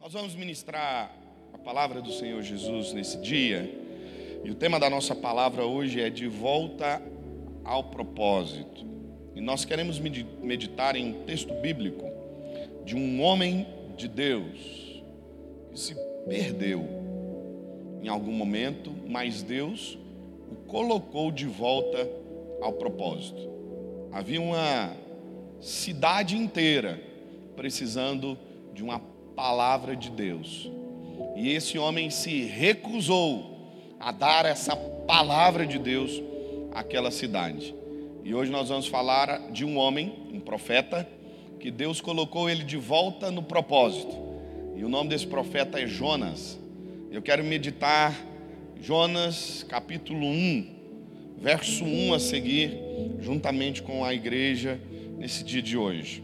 Nós vamos ministrar a palavra do Senhor Jesus nesse dia, e o tema da nossa palavra hoje é de volta ao propósito. E nós queremos meditar em um texto bíblico de um homem de Deus que se perdeu em algum momento, mas Deus o colocou de volta ao propósito. Havia uma cidade inteira precisando de uma palavra de Deus. E esse homem se recusou a dar essa palavra de Deus àquela cidade. E hoje nós vamos falar de um homem, um profeta, que Deus colocou ele de volta no propósito. E o nome desse profeta é Jonas. Eu quero meditar Jonas capítulo 1, verso 1 a seguir, juntamente com a igreja nesse dia de hoje.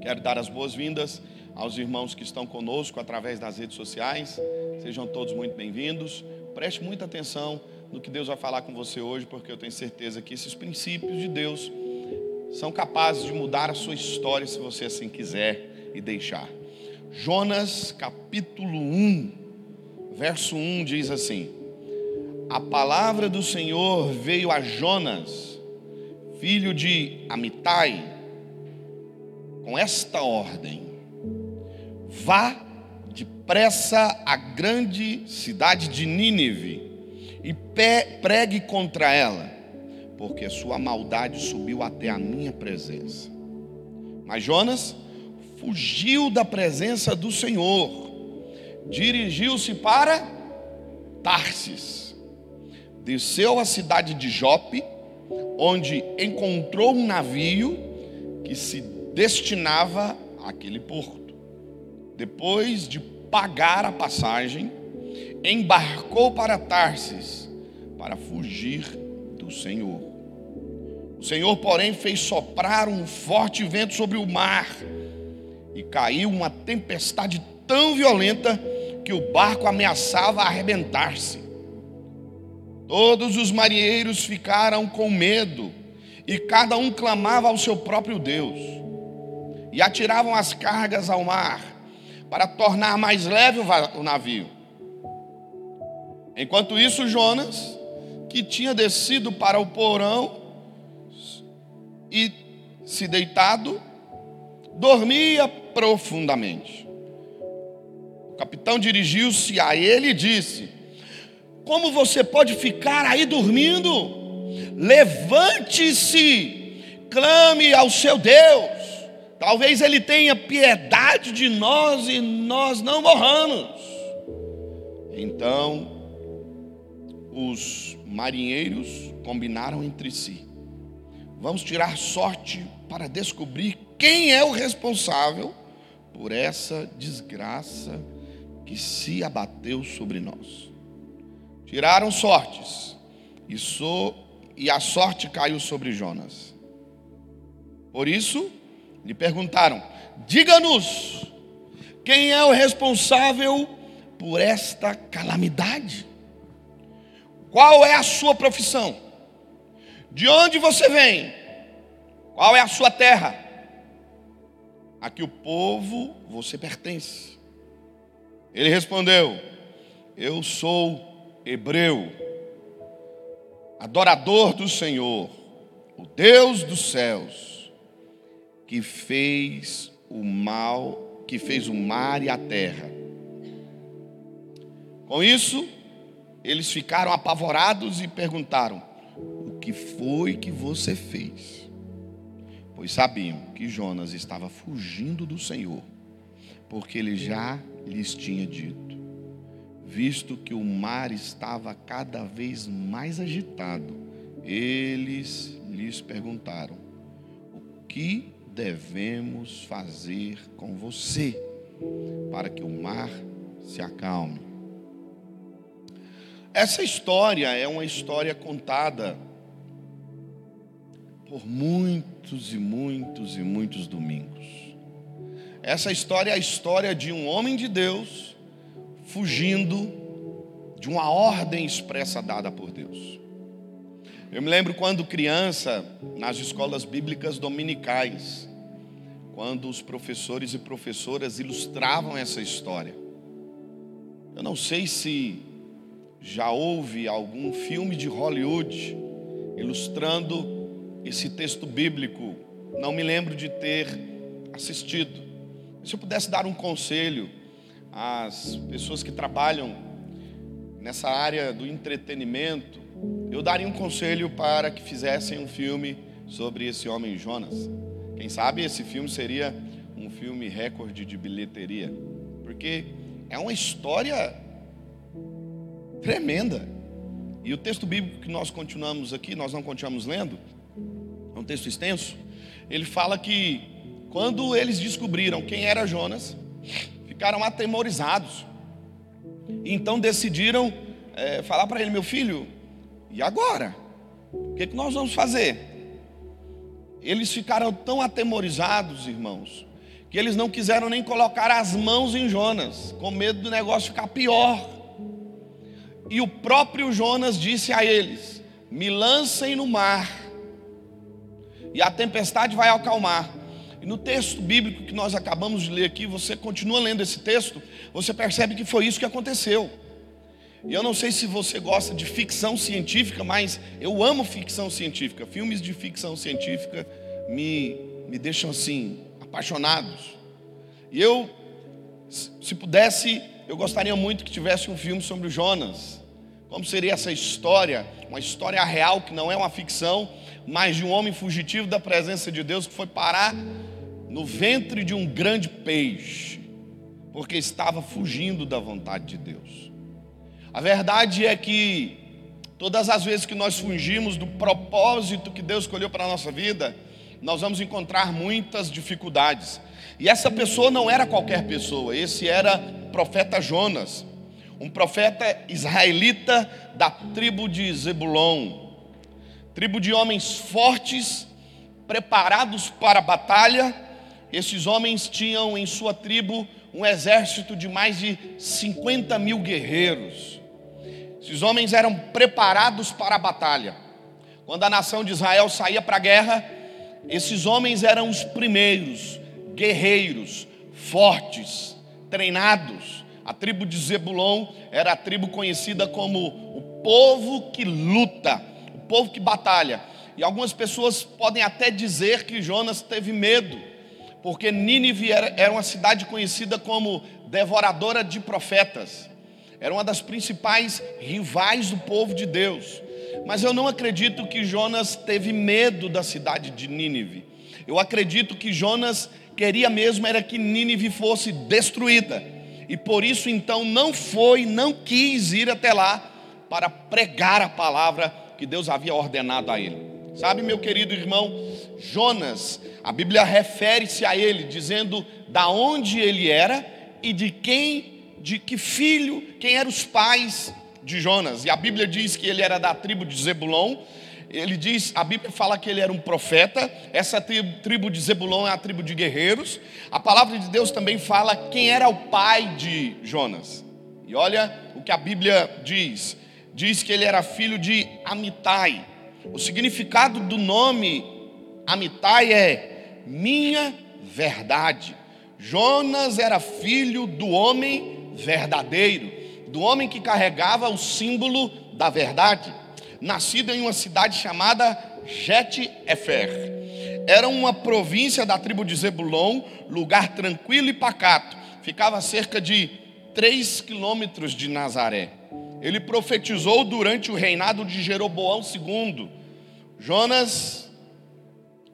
Quero dar as boas-vindas aos irmãos que estão conosco através das redes sociais. Sejam todos muito bem-vindos. Preste muita atenção no que Deus vai falar com você hoje, porque eu tenho certeza que esses princípios de Deus são capazes de mudar a sua história se você assim quiser e deixar. Jonas capítulo 1, verso 1 diz assim: A palavra do Senhor veio a Jonas, filho de Amitai, com esta ordem: Vá depressa à grande cidade de Nínive e pregue contra ela, porque sua maldade subiu até a minha presença. Mas Jonas fugiu da presença do Senhor, dirigiu-se para Tarsis, desceu à cidade de Jope, onde encontrou um navio que se destinava àquele porto. Depois de pagar a passagem, embarcou para Tarsis para fugir do Senhor. O Senhor, porém, fez soprar um forte vento sobre o mar e caiu uma tempestade tão violenta que o barco ameaçava arrebentar-se. Todos os marinheiros ficaram com medo e cada um clamava ao seu próprio Deus e atiravam as cargas ao mar para tornar mais leve o navio. Enquanto isso, Jonas, que tinha descido para o porão e se deitado, dormia profundamente. O capitão dirigiu-se a ele e disse: Como você pode ficar aí dormindo? Levante-se, clame ao seu Deus. Talvez Ele tenha piedade de nós e nós não morramos. Então, os marinheiros combinaram entre si: vamos tirar sorte para descobrir quem é o responsável por essa desgraça que se abateu sobre nós. Tiraram sortes, e, so, e a sorte caiu sobre Jonas. Por isso, lhe perguntaram: diga-nos, quem é o responsável por esta calamidade? Qual é a sua profissão? De onde você vem? Qual é a sua terra? A que o povo você pertence? Ele respondeu: Eu sou hebreu, adorador do Senhor, o Deus dos céus que fez o mal, que fez o mar e a terra. Com isso, eles ficaram apavorados e perguntaram: O que foi que você fez? Pois sabiam que Jonas estava fugindo do Senhor, porque ele já lhes tinha dito, visto que o mar estava cada vez mais agitado, eles lhes perguntaram: O que devemos fazer com você para que o mar se acalme? Essa história é uma história contada por muitos e muitos e muitos domingos. Essa história é a história de um homem de Deus fugindo de uma ordem expressa dada por Deus. Eu me lembro quando criança, nas escolas bíblicas dominicais, quando os professores e professoras ilustravam essa história. Eu não sei se já houve algum filme de Hollywood ilustrando esse texto bíblico. Não me lembro de ter assistido. Se eu pudesse dar um conselho às pessoas que trabalham nessa área do entretenimento, eu daria um conselho para que fizessem um filme sobre esse homem Jonas. Quem sabe esse filme seria um filme recorde de bilheteria, porque é uma história tremenda. E o texto bíblico que nós continuamos aqui, nós não continuamos lendo, é um texto extenso. Ele fala que quando eles descobriram quem era Jonas, ficaram atemorizados. Então decidiram é, falar para ele: meu filho, e agora? O que, que nós vamos fazer? Eles ficaram tão atemorizados, irmãos, que eles não quiseram nem colocar as mãos em Jonas, com medo do negócio ficar pior. E o próprio Jonas disse a eles: Me lancem no mar, e a tempestade vai acalmar. E no texto bíblico que nós acabamos de ler aqui, você continua lendo esse texto, você percebe que foi isso que aconteceu. E eu não sei se você gosta de ficção científica, mas eu amo ficção científica. Filmes de ficção científica me, me deixam assim, apaixonados. E eu, se pudesse, eu gostaria muito que tivesse um filme sobre o Jonas. Como seria essa história? Uma história real que não é uma ficção, mas de um homem fugitivo da presença de Deus que foi parar no ventre de um grande peixe, porque estava fugindo da vontade de Deus. A verdade é que todas as vezes que nós fugimos do propósito que Deus escolheu para a nossa vida, nós vamos encontrar muitas dificuldades. E essa pessoa não era qualquer pessoa, esse era profeta Jonas, um profeta israelita da tribo de Zebulon, tribo de homens fortes, preparados para a batalha. Esses homens tinham em sua tribo um exército de mais de 50 mil guerreiros. Esses homens eram preparados para a batalha. Quando a nação de Israel saía para a guerra, esses homens eram os primeiros guerreiros, fortes, treinados. A tribo de Zebulon era a tribo conhecida como o povo que luta, o povo que batalha. E algumas pessoas podem até dizer que Jonas teve medo, porque Nínive era, uma cidade conhecida como devoradora de profetas. Era uma das principais rivais do povo de Deus. Mas eu não acredito que Jonas teve medo da cidade de Nínive. Eu acredito que Jonas queria mesmo era que Nínive fosse destruída. E por isso então não foi, não quis ir até lá para pregar a palavra que Deus havia ordenado a ele. Sabe, meu querido irmão, Jonas, a Bíblia refere-se a ele dizendo da onde ele era e de quem, de que filho, quem eram os pais de Jonas. E a Bíblia diz que ele era da tribo de Zebulon. Ele diz, a Bíblia fala que ele era um profeta. Essa tribo, de Zebulon é a tribo de guerreiros. A palavra de Deus também fala quem era o pai de Jonas. E olha o que a Bíblia diz. Diz que ele era filho de Amitai. O significado do nome Amitai é minha verdade. Jonas era filho do homem verdadeiro do homem que carregava o símbolo da verdade, nascido em uma cidade chamada Het-Efer. Era uma província da tribo de Zebulon, lugar tranquilo e pacato. Ficava a cerca de 3 quilômetros de Nazaré. Ele profetizou durante o reinado de Jeroboão II. Jonas,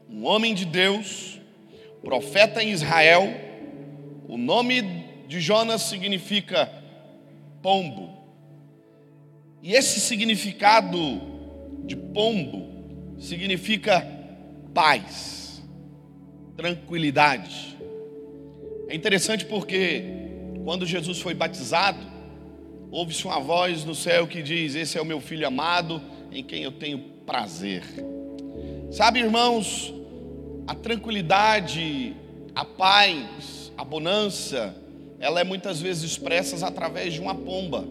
um homem de Deus, profeta em Israel. O nome de Jonas significa pombo. E esse significado de pombo significa paz, tranquilidade. É interessante porque quando Jesus foi batizado, ouve-se uma voz no céu que diz: Esse é o meu filho amado, em quem eu tenho prazer. Sabe, irmãos, a tranquilidade, a paz, a bonança, ela é muitas vezes expressa através de uma pomba,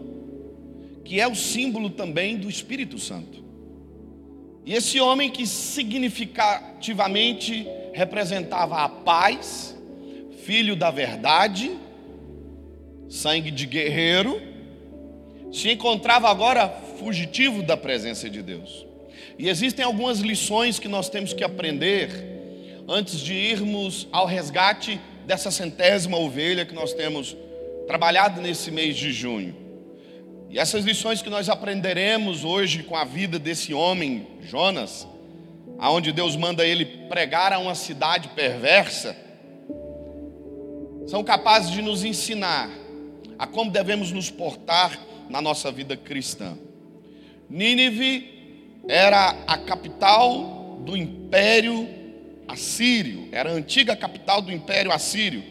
que é o símbolo também do Espírito Santo. E esse homem que significativamente representava a paz, filho da verdade, sangue de guerreiro, se encontrava agora fugitivo da presença de Deus. E existem algumas lições que nós temos que aprender antes de irmos ao resgate dessa centésima ovelha que nós temos trabalhado nesse mês de junho. E essas lições que nós aprenderemos hoje com a vida desse homem, Jonas, aonde Deus manda ele pregar a uma cidade perversa, são capazes de nos ensinar a como devemos nos portar na nossa vida cristã. Nínive era a capital do império assírio, era a antiga capital do império assírio,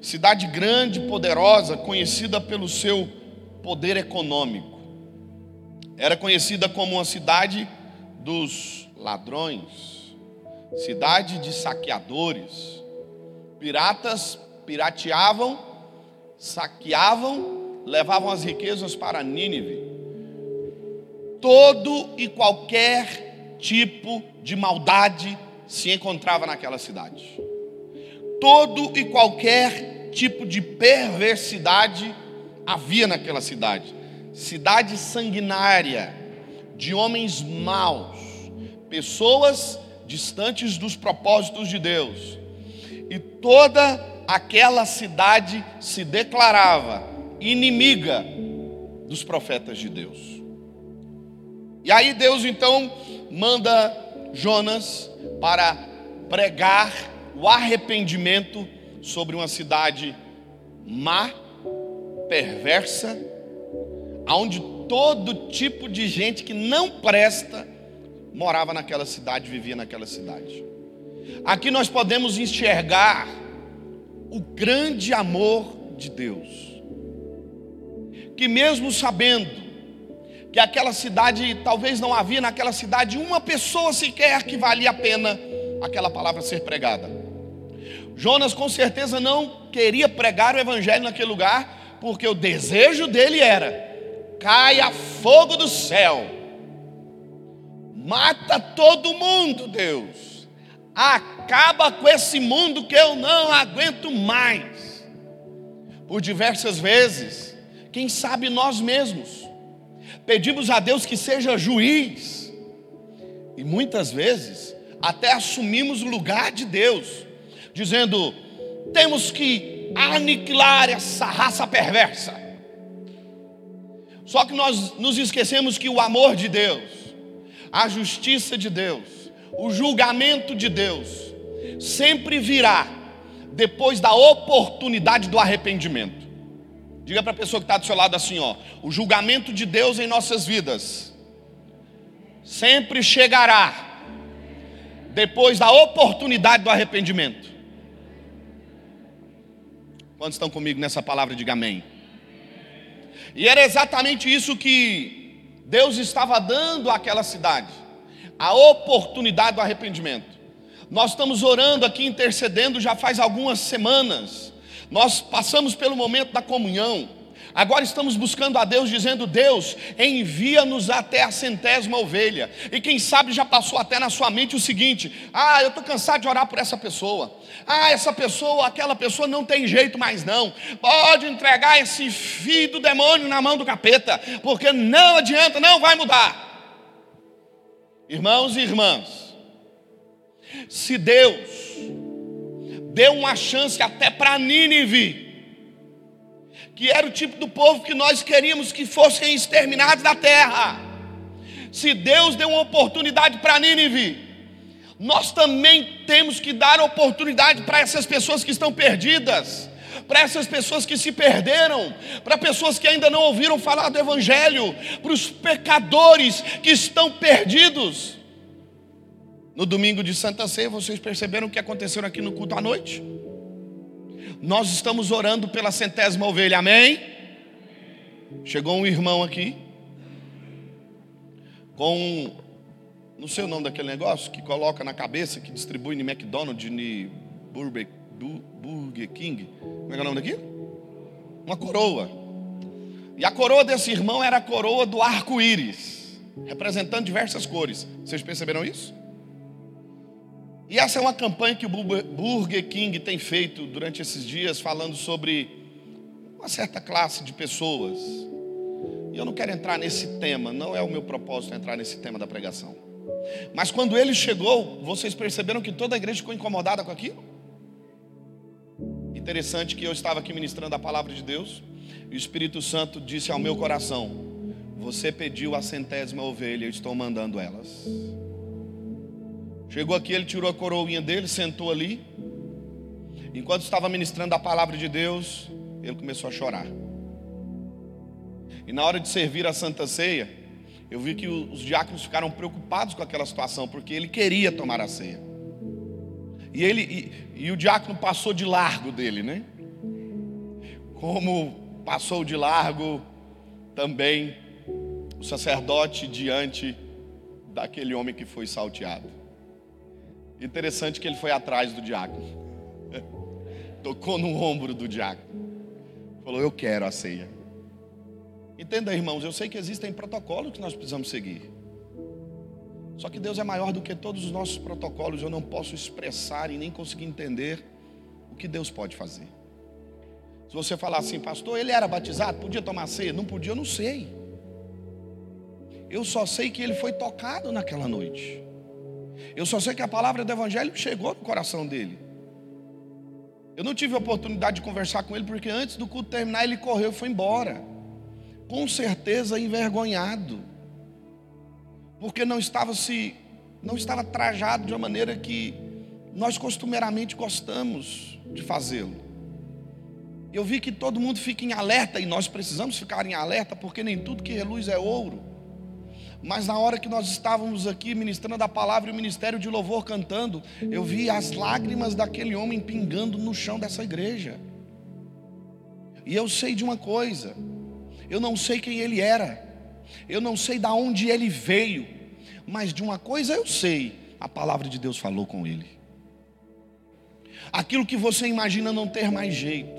cidade grande, poderosa, conhecida pelo seu poder econômico. Era conhecida como uma cidade dos ladrões, cidade de saqueadores. Piratas pirateavam, saqueavam, levavam as riquezas para Nínive. Todo e qualquer tipo de maldade se encontrava naquela cidade. Todo e qualquer tipo de perversidade havia naquela cidade. Cidade sanguinária, de homens maus, pessoas distantes dos propósitos de Deus. E toda aquela cidade se declarava inimiga dos profetas de Deus. E aí Deus então manda Jonas para pregar o arrependimento sobre uma cidade má, perversa, onde todo tipo de gente que não presta morava naquela cidade, vivia naquela cidade. Aqui nós podemos enxergar o grande amor de Deus, que mesmo sabendo que aquela cidade, talvez não havia naquela cidade uma pessoa sequer que valia a pena aquela palavra ser pregada. Jonas com certeza não queria pregar o evangelho naquele lugar, porque o desejo dele era: caia fogo do céu, mata todo mundo, Deus, acaba com esse mundo que eu não aguento mais. Por diversas vezes, quem sabe nós mesmos, pedimos a Deus que seja juiz, e muitas vezes até assumimos o lugar de Deus, dizendo: temos que aniquilar essa raça perversa. Só que nós nos esquecemos que o amor de Deus, a justiça de Deus, o julgamento de Deus, sempre virá depois da oportunidade do arrependimento. Diga para a pessoa que está do seu lado assim: ó, o julgamento de Deus em nossas vidas sempre chegará depois da oportunidade do arrependimento. Quantos estão comigo nessa palavra? Diga amém. E era exatamente isso que Deus estava dando àquela cidade a oportunidade do arrependimento. Nós estamos orando aqui, intercedendo já faz algumas semanas nós passamos pelo momento da comunhão. Agora estamos buscando a Deus, dizendo: Deus, envia-nos até a centésima ovelha. E quem sabe já passou até na sua mente o seguinte: Ah, eu estou cansado de orar por essa pessoa. Ah, essa pessoa, aquela pessoa não tem jeito mais não. Pode entregar esse filho do demônio na mão do capeta, porque não adianta, não vai mudar. Irmãos e irmãs, se Deus deu uma chance até para Nínive, que era o tipo do povo que nós queríamos que fossem exterminados da terra. Se Deus deu uma oportunidade para Nínive, nós também temos que dar oportunidade para essas pessoas que estão perdidas, para essas pessoas que se perderam, para pessoas que ainda não ouviram falar do Evangelho, para os pecadores que estão perdidos. No domingo de Santa Ceia, vocês perceberam o que aconteceu aqui no culto à noite? Nós estamos orando pela centésima ovelha, amém? Chegou um irmão aqui, com, não sei o nome daquele negócio, que coloca na cabeça, que distribui no McDonald's, no Burger, Burger King. Como é é o nome daqui? Uma coroa. E a coroa desse irmão era a coroa do arco-íris, representando diversas cores. Vocês perceberam isso? E essa é uma campanha que o Burger King tem feito durante esses dias, falando sobre uma certa classe de pessoas. E eu não quero entrar nesse tema, não é o meu propósito entrar nesse tema da pregação. Mas quando ele chegou, vocês perceberam que toda a igreja ficou incomodada com aquilo? Interessante que eu estava aqui ministrando a palavra de Deus, e o Espírito Santo disse ao meu coração: Você pediu a centésima ovelha, eu estou mandando elas. Chegou aqui, ele tirou a coroinha dele, sentou ali. Enquanto estava ministrando a palavra de Deus, ele começou a chorar. E na hora de servir a Santa Ceia, eu vi que os diáconos ficaram preocupados com aquela situação, porque ele queria tomar a ceia. E, ele, e, e o diácono passou de largo dele, né? Como passou de largo também o sacerdote diante daquele homem que foi salteado. Interessante que ele foi atrás do diácono, tocou no ombro do diácono, falou: Eu quero a ceia. Entenda, irmãos, eu sei que existem protocolos que nós precisamos seguir. Só que Deus é maior do que todos os nossos protocolos. Eu não posso expressar e nem conseguir entender o que Deus pode fazer. Se você falar assim, pastor, ele era batizado, podia tomar ceia? Não podia, eu não sei. Eu só sei que ele foi tocado naquela noite. Eu só sei que a palavra do Evangelho chegou no coração dele. Eu não tive a oportunidade de conversar com ele, porque antes do culto terminar, ele correu e foi embora com certeza envergonhado, porque não estava se não estava trajado de uma maneira que nós costumeiramente gostamos de fazê-lo. Eu vi que todo mundo fica em alerta e nós precisamos ficar em alerta porque nem tudo que reluz é ouro. Mas na hora que nós estávamos aqui ministrando a palavra e o ministério de louvor cantando, eu vi as lágrimas daquele homem pingando no chão dessa igreja. E eu sei de uma coisa, eu não sei quem ele era. Eu não sei de onde ele veio. Mas de uma coisa eu sei: a palavra de Deus falou com ele. Aquilo que você imagina não ter mais jeito,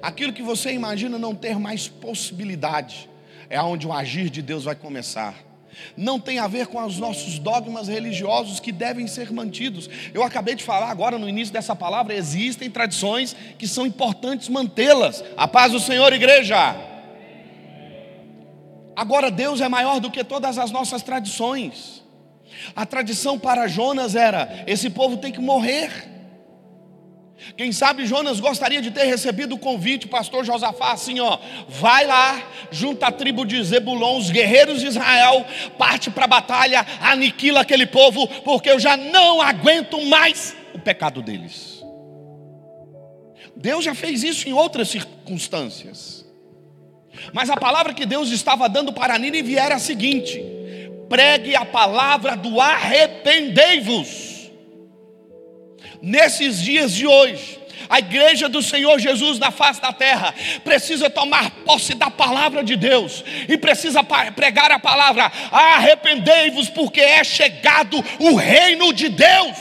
aquilo que você imagina não ter mais possibilidade, é onde o agir de Deus vai começar. Não tem a ver com os nossos dogmas religiosos que devem ser mantidos. Eu acabei de falar agora no início dessa palavra: existem tradições que são importantes mantê-las. A paz do Senhor, igreja. Agora Deus é maior do que todas as nossas tradições. A tradição para Jonas era: esse povo tem que morrer. Quem sabe Jonas gostaria de ter recebido o convite, pastor Josafá, assim, ó, vai lá, junta a tribo de Zebulon, os guerreiros de Israel, parte para a batalha, aniquila aquele povo, porque eu já não aguento mais o pecado deles. Deus já fez isso em outras circunstâncias. Mas a palavra que Deus estava dando para Nínive era a seguinte: pregue a palavra do arrependei-vos. Nesses dias de hoje, a igreja do Senhor Jesus na face da terra precisa tomar posse da palavra de Deus e precisa pregar a palavra: arrependei-vos, porque é chegado o reino de Deus.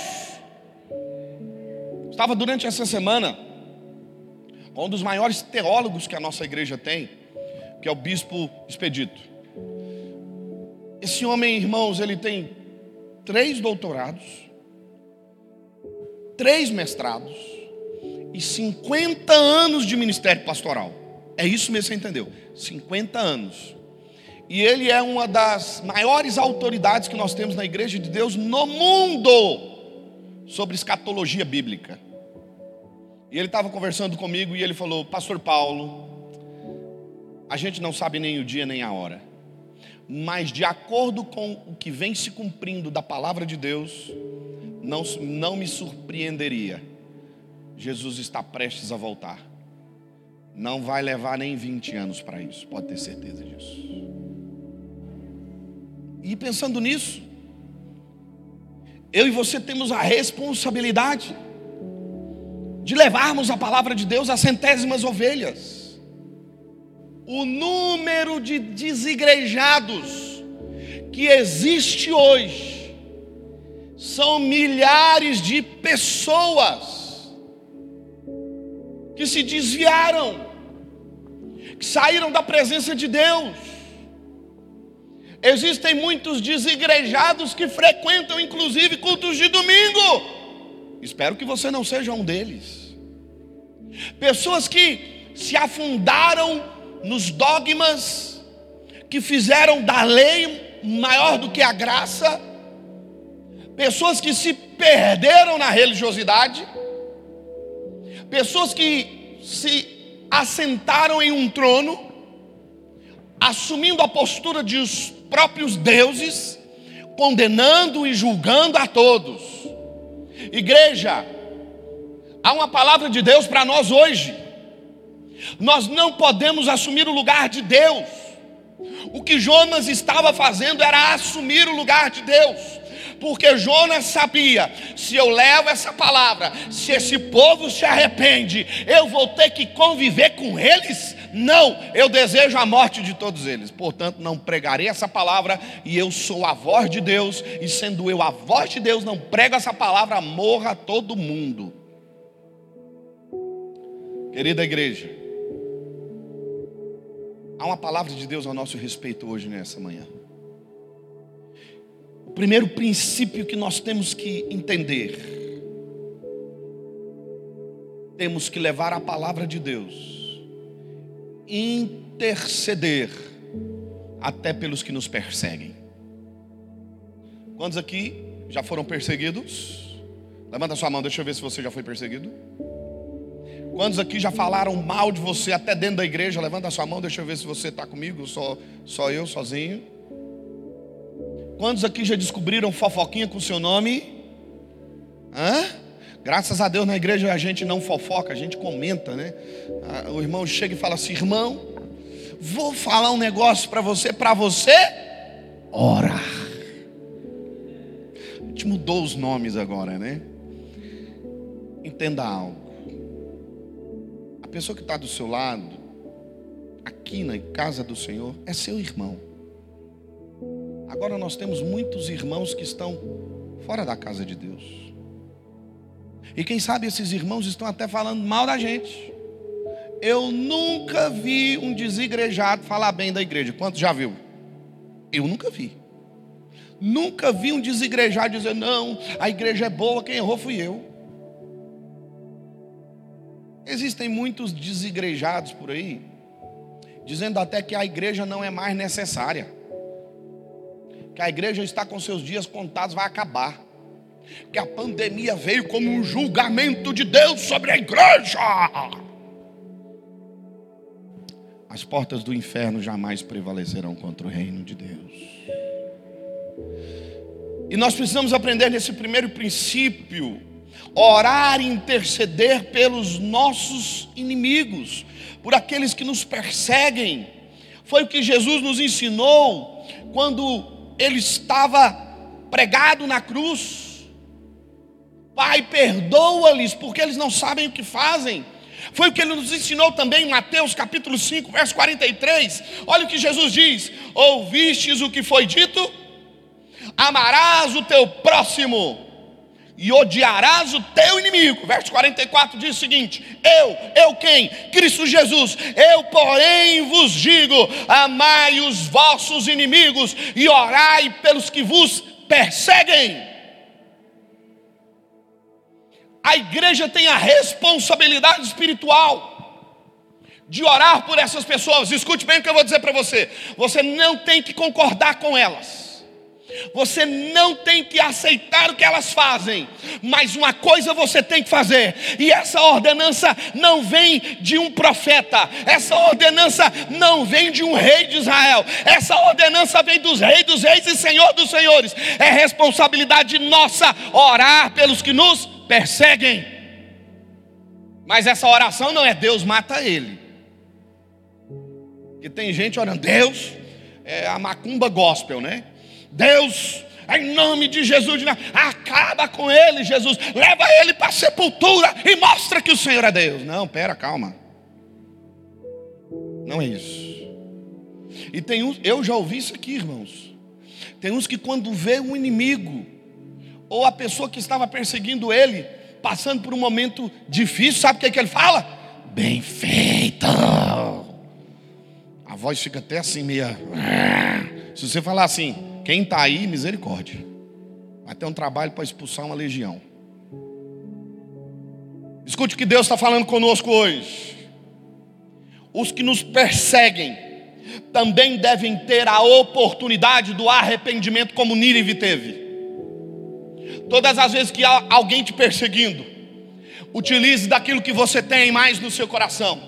Estava durante essa semana com um dos maiores teólogos que a nossa igreja tem, que é o bispo Expedito. Esse homem, irmãos, ele tem três doutorados, três mestrados e 50 anos de ministério pastoral. É isso mesmo, você entendeu? 50 anos. E ele é uma das maiores autoridades que nós temos na igreja de Deus no mundo sobre escatologia bíblica. E ele estava conversando comigo e ele falou: Pastor Paulo, a gente não sabe nem o dia nem a hora. Mas de acordo com o que vem se cumprindo da palavra de Deus, não, não me surpreenderia. Jesus está prestes a voltar. Não vai levar nem 20 anos para isso, pode ter certeza disso. E pensando nisso, eu e você temos a responsabilidade de levarmos a palavra de Deus às centésimas ovelhas o número de desigrejados que existe hoje são milhares de pessoas que se desviaram, que saíram da presença de Deus. Existem muitos desigrejados que frequentam inclusive cultos de domingo. Espero que você não seja um deles. Pessoas que se afundaram nos dogmas, que fizeram da lei maior do que a graça, pessoas que se perderam na religiosidade, pessoas que se assentaram em um trono, assumindo a postura de os próprios deuses, condenando e julgando a todos. Igreja, há uma palavra de Deus para nós hoje. Nós não podemos assumir o lugar de Deus. O que Jonas estava fazendo era assumir o lugar de Deus. Porque Jonas sabia: se eu levo essa palavra, se esse povo se arrepende, eu vou ter que conviver com eles? Não, eu desejo a morte de todos eles. Portanto, não pregarei essa palavra, e eu sou a voz de Deus, e sendo eu a voz de Deus, não prego essa palavra, morra todo mundo. Querida igreja, há uma palavra de Deus ao nosso respeito hoje nessa manhã. O primeiro princípio que nós temos que entender, temos que levar a palavra de Deus, interceder até pelos que nos perseguem. Quantos aqui já foram perseguidos? Levanta sua mão, deixa eu ver se você já foi perseguido. Quantos aqui já falaram mal de você até dentro da igreja? Levanta sua mão, deixa eu ver se você está comigo, só, só eu sozinho. Quantos aqui já descobriram fofoquinha com o seu nome? Hã? Graças a Deus na igreja a gente não fofoca, a gente comenta, né? Ah, o irmão chega e fala assim: irmão, vou falar um negócio para você, para você, ora. A gente mudou os nomes agora, né? Entenda algo pessoa que está do seu lado, aqui na casa do Senhor, é seu irmão. Agora nós temos muitos irmãos que estão fora da casa de Deus. E quem sabe esses irmãos estão até falando mal da gente. Eu nunca vi um desigrejado falar bem da igreja. Quantos já viu? Eu nunca vi. Nunca vi um desigrejado dizer, não, a igreja é boa, quem errou fui eu. Existem muitos desigrejados por aí, dizendo até que a igreja não é mais necessária, que a igreja está com seus dias contados, vai acabar, que a pandemia veio como um julgamento de Deus sobre a igreja. As portas do inferno jamais prevalecerão contra o reino de Deus. E nós precisamos aprender nesse primeiro princípio orar e interceder pelos nossos inimigos, por aqueles que nos perseguem. Foi o que Jesus nos ensinou quando ele estava pregado na cruz. Pai, perdoa-lhes, porque eles não sabem o que fazem. Foi o que ele nos ensinou também em Mateus capítulo 5, verso 43. Olha o que Jesus diz: Ouvistes o que foi dito? Amarás o teu próximo e odiarás o teu inimigo. Verso 44 diz o seguinte: Eu, eu quem? Cristo Jesus. Eu, porém, vos digo: amai os vossos inimigos e orai pelos que vos perseguem. A igreja tem a responsabilidade espiritual de orar por essas pessoas. Escute bem o que eu vou dizer para você. Você não tem que concordar com elas. Você não tem que aceitar o que elas fazem, mas uma coisa você tem que fazer, e essa ordenança não vem de um profeta, essa ordenança não vem de um rei de Israel, essa ordenança vem dos reis dos reis e senhor dos senhores. É responsabilidade nossa orar pelos que nos perseguem. Mas essa oração não é Deus mata ele. Que tem gente orando, Deus é a macumba gospel, né? Deus, em nome de Jesus, acaba com ele, Jesus, leva ele para a sepultura e mostra que o Senhor é Deus. Não, pera, calma. Não é isso. E tem uns, eu já ouvi isso aqui, irmãos. Tem uns que quando vê um inimigo, ou a pessoa que estava perseguindo ele, passando por um momento difícil, sabe o que, é que ele fala? Bem feito. A voz fica até assim, meia. Se você falar assim, quem está aí, misericórdia. Vai ter um trabalho para expulsar uma legião. Escute o que Deus está falando conosco hoje. Os que nos perseguem também devem ter a oportunidade do arrependimento, como Nínive teve. Todas as vezes que há alguém te perseguindo, utilize daquilo que você tem mais no seu coração,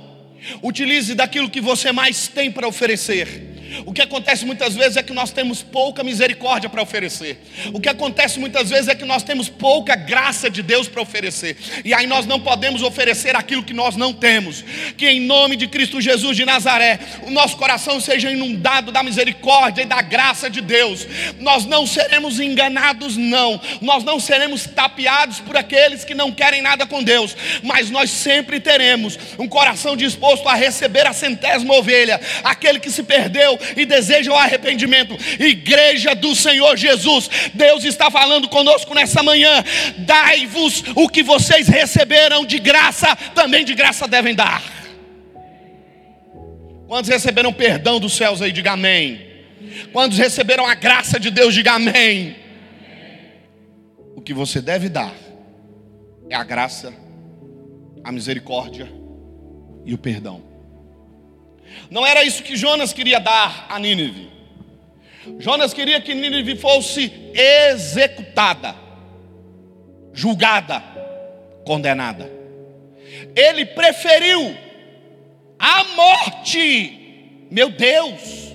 utilize daquilo que você mais tem para oferecer o que acontece muitas vezes é que nós temos pouca misericórdia para oferecer. O que acontece muitas vezes é que nós temos pouca graça de Deus para oferecer. E aí nós não podemos oferecer aquilo que nós não temos. Que em nome de Cristo Jesus de Nazaré, o nosso coração seja inundado da misericórdia e da graça de Deus. Nós não seremos enganados, não. Nós não seremos tapeados por aqueles que não querem nada com Deus. Mas nós sempre teremos um coração disposto a receber a centésima ovelha, aquele que se perdeu e desejam arrependimento. Igreja do Senhor Jesus, Deus está falando conosco nessa manhã. Dai-vos o que vocês receberam de graça, também de graça devem dar. Quantos receberam perdão dos céus aí, diga amém. Quantos receberam a graça de Deus, diga amém. O que você deve dar é a graça, a misericórdia e o perdão. Não era isso que Jonas queria dar a Nínive. Jonas queria que Nínive fosse executada, julgada, condenada. Ele preferiu a morte. Meu Deus.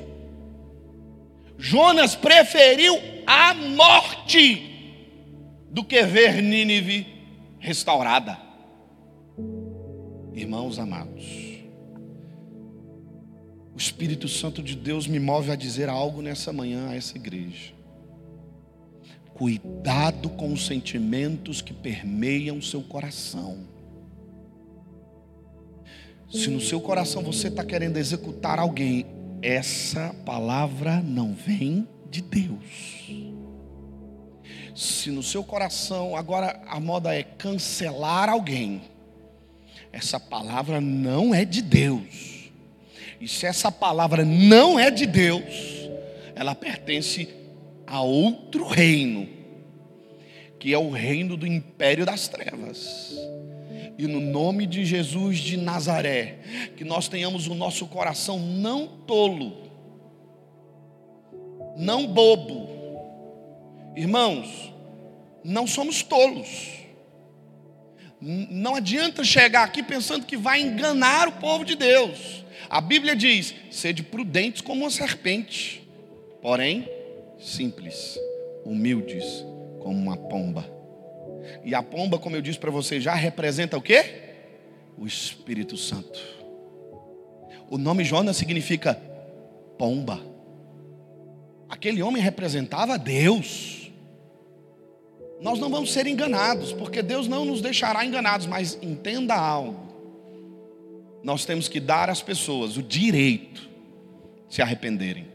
Jonas preferiu a morte do que ver Nínive restaurada. Irmãos amados, o Espírito Santo de Deus me move a dizer algo nessa manhã a essa igreja. Cuidado com os sentimentos que permeiam seu coração. Se no seu coração você está querendo executar alguém, essa palavra não vem de Deus. Se no seu coração agora a moda é cancelar alguém, essa palavra não é de Deus. E se essa palavra não é de Deus, ela pertence a outro reino, que é o reino do império das trevas. E no nome de Jesus de Nazaré, que nós tenhamos o nosso coração não tolo, não bobo. Irmãos, não somos tolos. Não adianta chegar aqui pensando que vai enganar o povo de Deus. A Bíblia diz: sede prudentes como uma serpente, porém simples, humildes como uma pomba. E a pomba, como eu disse para você, já representa o que? O Espírito Santo. O nome Jonas significa pomba. Aquele homem representava Deus. Nós não vamos ser enganados, porque Deus não nos deixará enganados, mas entenda algo nós temos que dar às pessoas o direito de se arrependerem.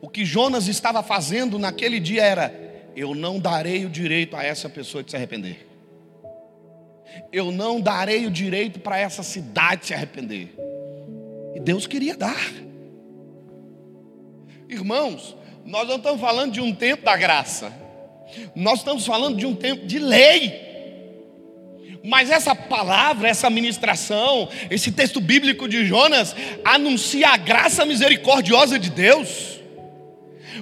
O que Jonas estava fazendo naquele dia era: eu não darei o direito a essa pessoa de se arrepender. Eu não darei o direito para essa cidade se arrepender. E Deus queria dar. Irmãos, nós não estamos falando de um tempo da graça. Nós estamos falando de um tempo de lei. Mas essa palavra, essa ministração, esse texto bíblico de Jonas anuncia a graça misericordiosa de Deus.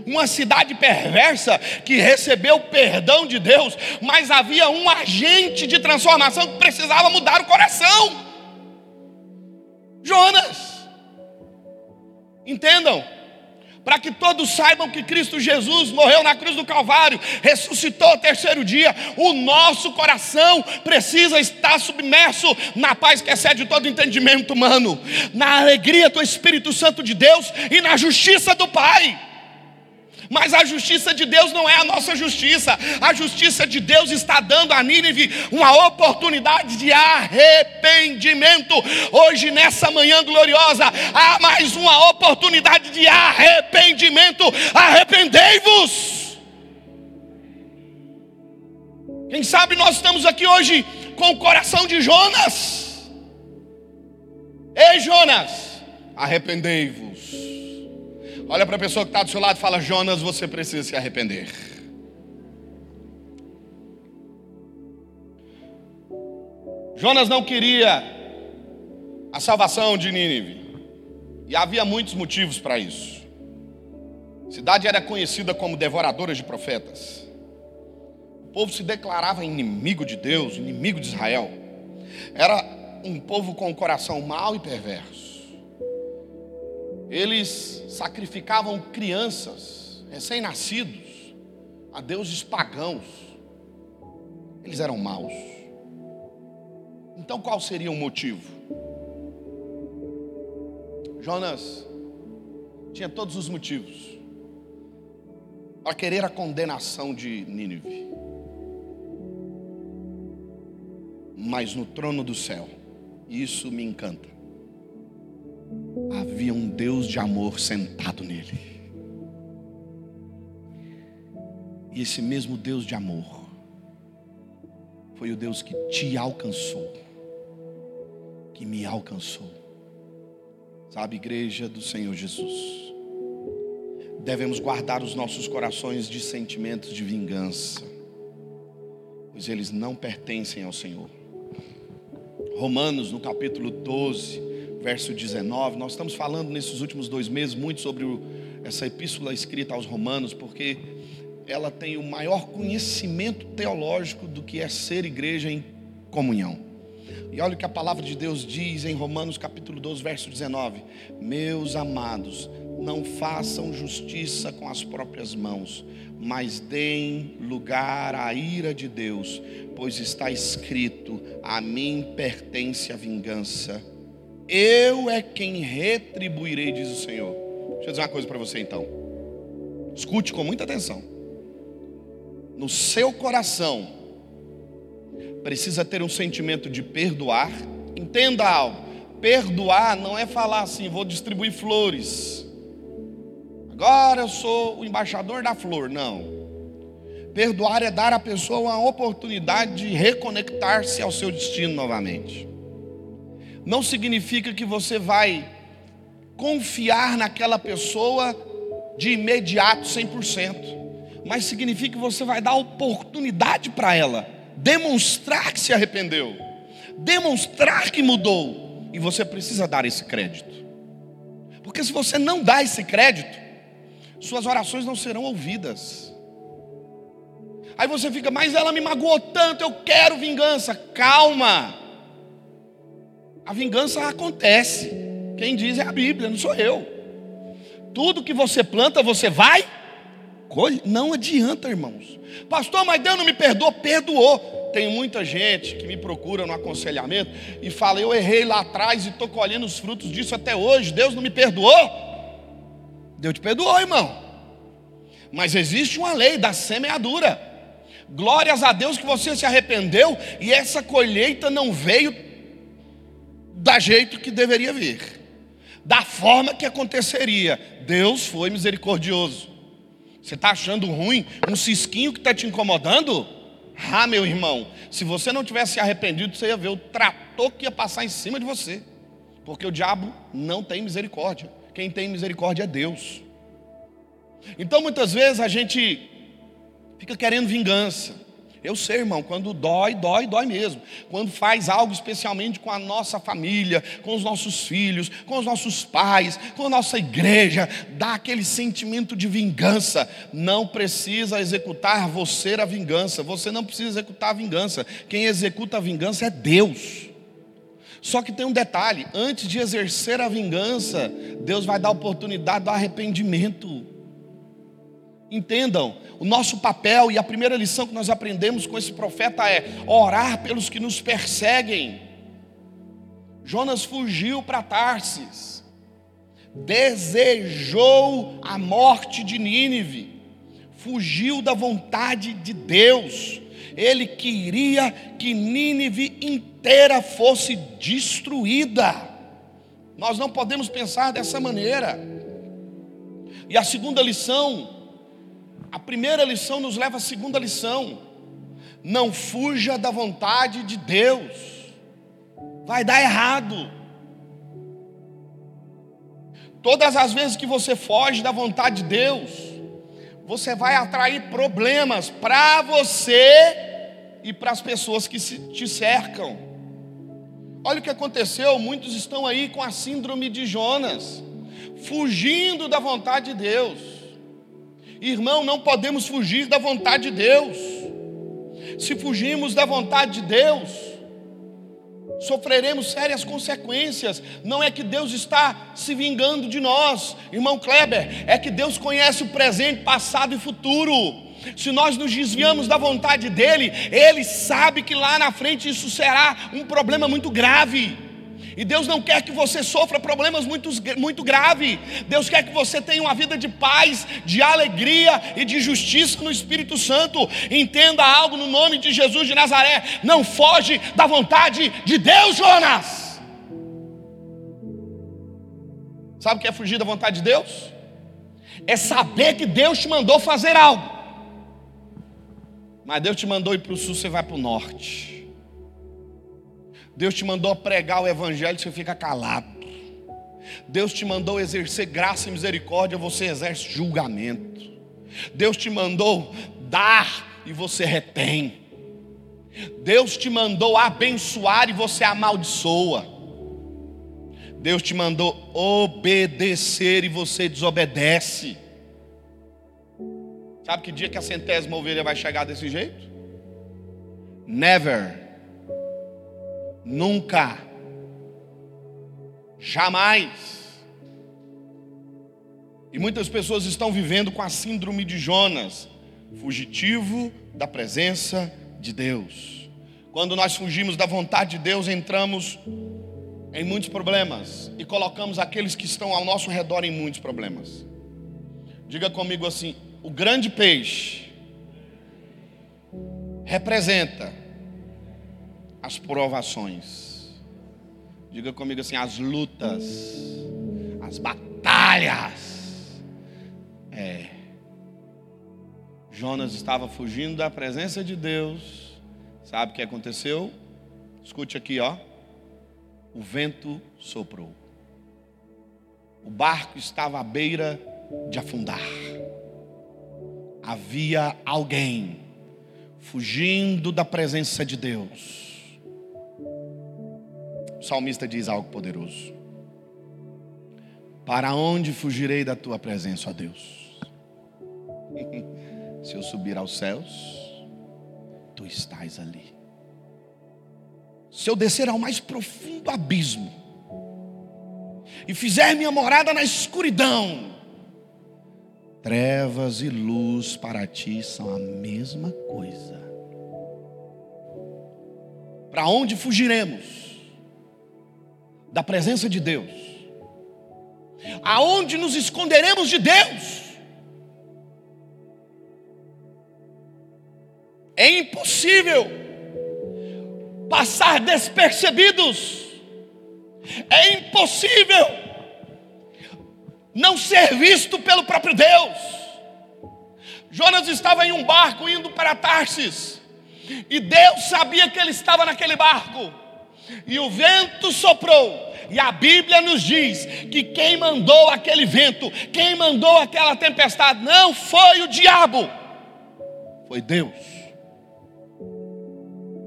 Uma cidade perversa que recebeu o perdão de Deus, mas havia um agente de transformação que precisava mudar o coração. Jonas. Entendam? Para que todos saibam que Cristo Jesus morreu na cruz do Calvário, ressuscitou ao terceiro dia, o nosso coração precisa estar submerso na paz que excede todo entendimento humano, na alegria do Espírito Santo de Deus e na justiça do Pai. Mas a justiça de Deus não é a nossa justiça. A justiça de Deus está dando a Nínive uma oportunidade de arrependimento. Hoje, nessa manhã gloriosa, há mais uma oportunidade de arrependimento. Arrependei-vos. Quem sabe nós estamos aqui hoje com o coração de Jonas. Ei, Jonas, arrependei-vos. Olha para a pessoa que está do seu lado e fala: Jonas, você precisa se Jonas não queria a salvação de Nínive. E havia muitos motivos para isso. A cidade era conhecida como devoradora de profetas. O povo se declarava inimigo de Deus, inimigo de Israel. Era um povo com o coração mau e perverso. Eles sacrificavam crianças, recém-nascidos, a deuses pagãos. Eles eram maus. Então qual seria o motivo? Jonas tinha todos os motivos para querer a condenação de Nínive. Mas no trono do céu, isso me encanta. Havia um Deus de amor sentado nele. E esse mesmo Deus de amor foi o Deus que te alcançou, que me alcançou. Sabe, igreja do Senhor Jesus, devemos guardar os nossos corações de sentimentos de vingança, pois eles não pertencem ao Senhor. Romanos, no capítulo 12, verso 19, nós estamos falando nesses últimos dois meses muito sobre o, essa epístola escrita aos Romanos, porque ela tem o maior conhecimento teológico do que é ser igreja em comunhão. E olha o que a palavra de Deus diz em Romanos capítulo 12, verso 19: Meus amados, não façam justiça com as próprias mãos, mas deem lugar à ira de Deus, pois está escrito: A mim pertence a vingança, eu é quem retribuirei, diz o Senhor. Deixa eu dizer uma coisa para você então, escute com muita atenção. No seu coração, precisa ter um sentimento de perdoar. Entenda algo: perdoar não é falar assim, vou distribuir flores. Agora eu sou o embaixador da flor. Não. Perdoar é dar à pessoa uma oportunidade de reconectar-se ao seu destino novamente. Não significa que você vai confiar naquela pessoa de imediato 100%, mas significa que você vai dar oportunidade para ela demonstrar que se arrependeu, demonstrar que mudou, e você precisa dar esse crédito, porque se você não dá esse crédito, suas orações não serão ouvidas. Aí você fica, mas ela me magoou tanto, eu quero vingança. Calma, a vingança acontece. Quem diz é a Bíblia, não sou eu. Tudo que você planta, você vai não adianta, irmãos. Pastor, mas Deus não me perdoou, perdoou. Tem muita gente que me procura no aconselhamento e fala: Eu errei lá atrás e estou colhendo os frutos disso até hoje. Deus não me perdoou? Deus te perdoou, irmão. Mas existe uma lei da semeadura. Glórias a Deus que você se arrependeu e essa colheita não veio da jeito que deveria vir, da forma que aconteceria. Deus foi misericordioso. Você está achando ruim um cisquinho que está te incomodando? Ah, meu irmão, se você não tivesse arrependido, você ia ver o trator que ia passar em cima de você. Porque o diabo não tem misericórdia. Quem tem misericórdia é Deus. Então muitas vezes a gente fica querendo vingança. Eu sei, irmão, quando dói, dói, dói mesmo. Quando faz algo especialmente com a nossa família, com os nossos filhos, com os nossos pais, com a nossa igreja, dá aquele sentimento de vingança. Não precisa executar você a vingança. Você não precisa executar a vingança. Quem executa a vingança é Deus. Só que tem um detalhe: antes de exercer a vingança, Deus vai dar oportunidade do arrependimento. Entendam, o nosso papel e a primeira lição que nós aprendemos com esse profeta é orar pelos que nos perseguem. Jonas fugiu para Tarsis, desejou a morte de Nínive, fugiu da vontade de Deus. Ele queria que Nínive inteira fosse destruída. Nós não podemos pensar dessa maneira. E a segunda lição a primeira lição nos leva à segunda lição. Não fuja da vontade de Deus. Vai dar errado. Todas as vezes que você foge da vontade de Deus, você vai atrair problemas para você e para as pessoas que te cercam. Olha o que aconteceu, muitos estão aí com a síndrome de Jonas, fugindo da vontade de Deus. Irmão, não podemos fugir da vontade de Deus. Se fugirmos da vontade de Deus, sofreremos sérias consequências. Não é que Deus está se vingando de nós, irmão Kleber, é que Deus conhece o presente, passado e futuro. Se nós nos desviamos da vontade dEle, Ele sabe que lá na frente isso será um problema muito grave. E Deus não quer que você sofra problemas muito, muito graves. Deus quer que você tenha uma vida de paz, de alegria e de justiça no Espírito Santo. Entenda algo no nome de Jesus de Nazaré. Não foge da vontade de Deus, Jonas. Sabe o que é fugir da vontade de Deus? É saber que Deus te mandou fazer algo. Mas Deus te mandou ir para o sul, você vai para o norte. Deus te mandou pregar o evangelho, você fica calado. Deus te mandou exercer graça e misericórdia, você exerce julgamento. Deus te mandou dar e você retém. Deus te mandou abençoar e você amaldiçoa. Deus te mandou obedecer e você desobedece. Sabe que dia que a centésima ovelha vai chegar desse jeito? Never. Nunca. Jamais. E muitas pessoas estão vivendo com a síndrome de Jonas, fugitivo da presença de Deus. Quando nós fugimos da vontade de Deus, entramos em muitos problemas e colocamos aqueles que estão ao nosso redor em muitos problemas. Diga comigo assim: o grande peixe representa as provações. Diga comigo assim: as lutas, as batalhas. É. Jonas estava fugindo da presença de Deus. Sabe o que aconteceu? Escute aqui, ó. O vento soprou. O barco estava à beira de afundar. Havia alguém fugindo da presença de Deus o salmista diz algo poderoso. Para onde fugirei da tua presença, ó Deus? Se eu subir aos céus, tu estás ali. Se eu descer ao mais profundo abismo e fizer minha morada na escuridão, trevas e luz para ti são a mesma coisa. Para onde fugiremos? Da presença de Deus? Aonde nos esconderemos de Deus? É impossível passar despercebidos. É impossível não ser visto pelo próprio Deus. Jonas estava em um barco indo para Tarsis, e Deus sabia que ele estava naquele barco e o vento soprou. E a Bíblia nos diz que quem mandou aquele vento, quem mandou aquela tempestade, não foi o diabo, foi Deus.